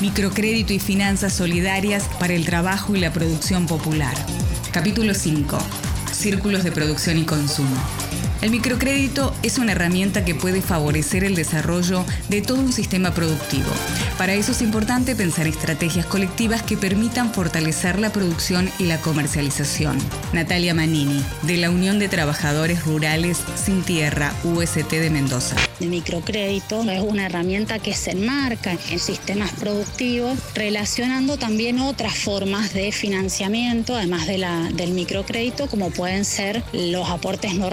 microcrédito y finanzas solidarias para el trabajo y la producción popular. Capítulo 5. Círculos de producción y consumo. El microcrédito es una herramienta que puede favorecer el desarrollo de todo un sistema productivo. Para eso es importante pensar estrategias colectivas que permitan fortalecer la producción y la comercialización. Natalia Manini, de la Unión de Trabajadores Rurales Sin Tierra, UST de Mendoza. El microcrédito es una herramienta que se enmarca en sistemas productivos, relacionando también otras formas de financiamiento, además de la, del microcrédito, como pueden ser los aportes no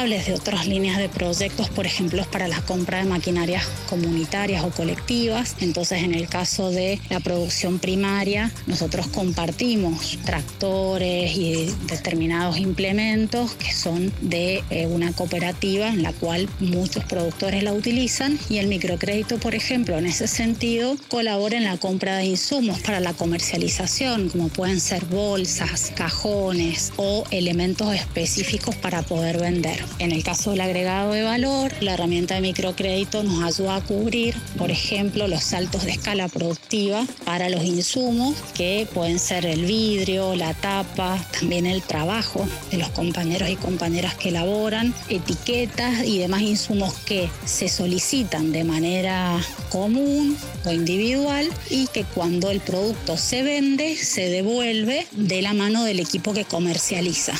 de otras líneas de proyectos, por ejemplo, para la compra de maquinarias comunitarias o colectivas. Entonces, en el caso de la producción primaria, nosotros compartimos tractores y determinados implementos que son de eh, una cooperativa en la cual muchos productores la utilizan y el microcrédito, por ejemplo, en ese sentido, colabora en la compra de insumos para la comercialización, como pueden ser bolsas, cajones o elementos específicos para poder vender. En el caso del agregado de valor, la herramienta de microcrédito nos ayuda a cubrir, por ejemplo, los saltos de escala productiva para los insumos, que pueden ser el vidrio, la tapa, también el trabajo de los compañeros y compañeras que elaboran, etiquetas y demás insumos que se solicitan de manera común o individual y que cuando el producto se vende se devuelve de la mano del equipo que comercializa.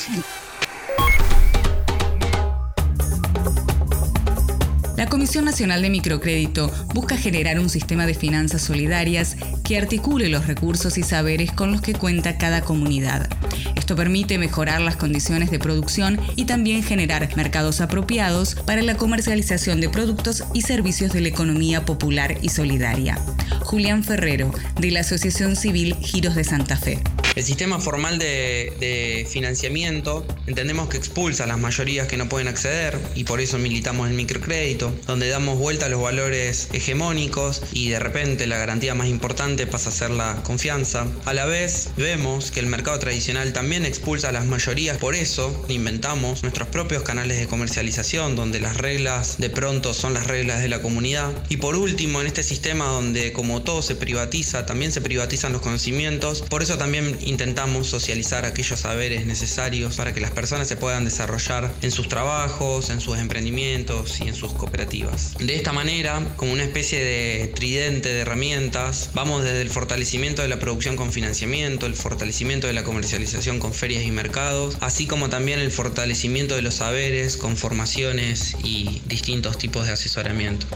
La Comisión Nacional de Microcrédito busca generar un sistema de finanzas solidarias que articule los recursos y saberes con los que cuenta cada comunidad. Esto permite mejorar las condiciones de producción y también generar mercados apropiados para la comercialización de productos y servicios de la economía popular y solidaria. Julián Ferrero, de la Asociación Civil Giros de Santa Fe. El sistema formal de, financiamiento entendemos que expulsa a las mayorías que no pueden acceder y por eso militamos el microcrédito, donde damos vuelta a los valores hegemónicos y de repente la garantía más importante pasa a ser la confianza. A la vez vemos que el mercado tradicional también expulsa a las mayorías, por eso inventamos nuestros propios canales de comercialización donde las reglas de pronto son las reglas de la comunidad. Y por último, en este sistema donde como todo se privatiza, también se privatizan los conocimientos, por eso también intentamos socializar aquellos saberes necesarios para que las personas se puedan desarrollar en sus trabajos, en sus emprendimientos y en sus cooperativas. De esta manera, como una especie de tridente de herramientas, vamos desde el fortalecimiento de la producción con financiamiento, el fortalecimiento de la comercialización con ferias y mercados, así como también el fortalecimiento de los saberes con formaciones y distintos tipos de asesoramiento.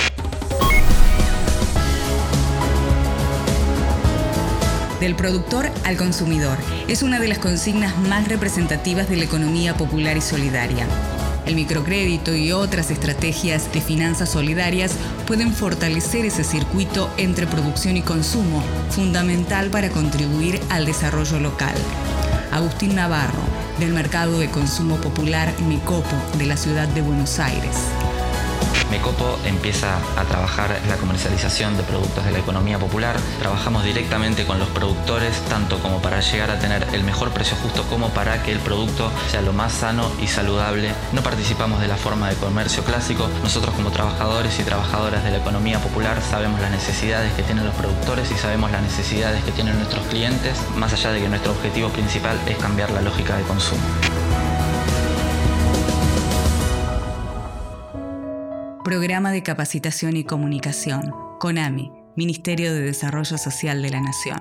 Del productor al consumidor es una de las consignas más representativas de la economía popular y solidaria. El microcrédito y otras estrategias de finanzas solidarias pueden fortalecer ese circuito entre producción y consumo, fundamental para contribuir al desarrollo local. Agustín Navarro, del Mercado de Consumo Popular Micopo de la ciudad de Buenos Aires. Mecopo empieza a trabajar la comercialización de productos de la economía popular. Trabajamos directamente con los productores, tanto como para llegar a tener el mejor precio justo como para que el producto sea lo más sano y saludable. No participamos de la forma de comercio clásico. Nosotros como trabajadores y trabajadoras de la economía popular sabemos las necesidades que tienen los productores y sabemos las necesidades que tienen nuestros clientes, más allá de que nuestro objetivo principal es cambiar la lógica de consumo. Programa de Capacitación y Comunicación, CONAMI, Ministerio de Desarrollo Social de la Nación.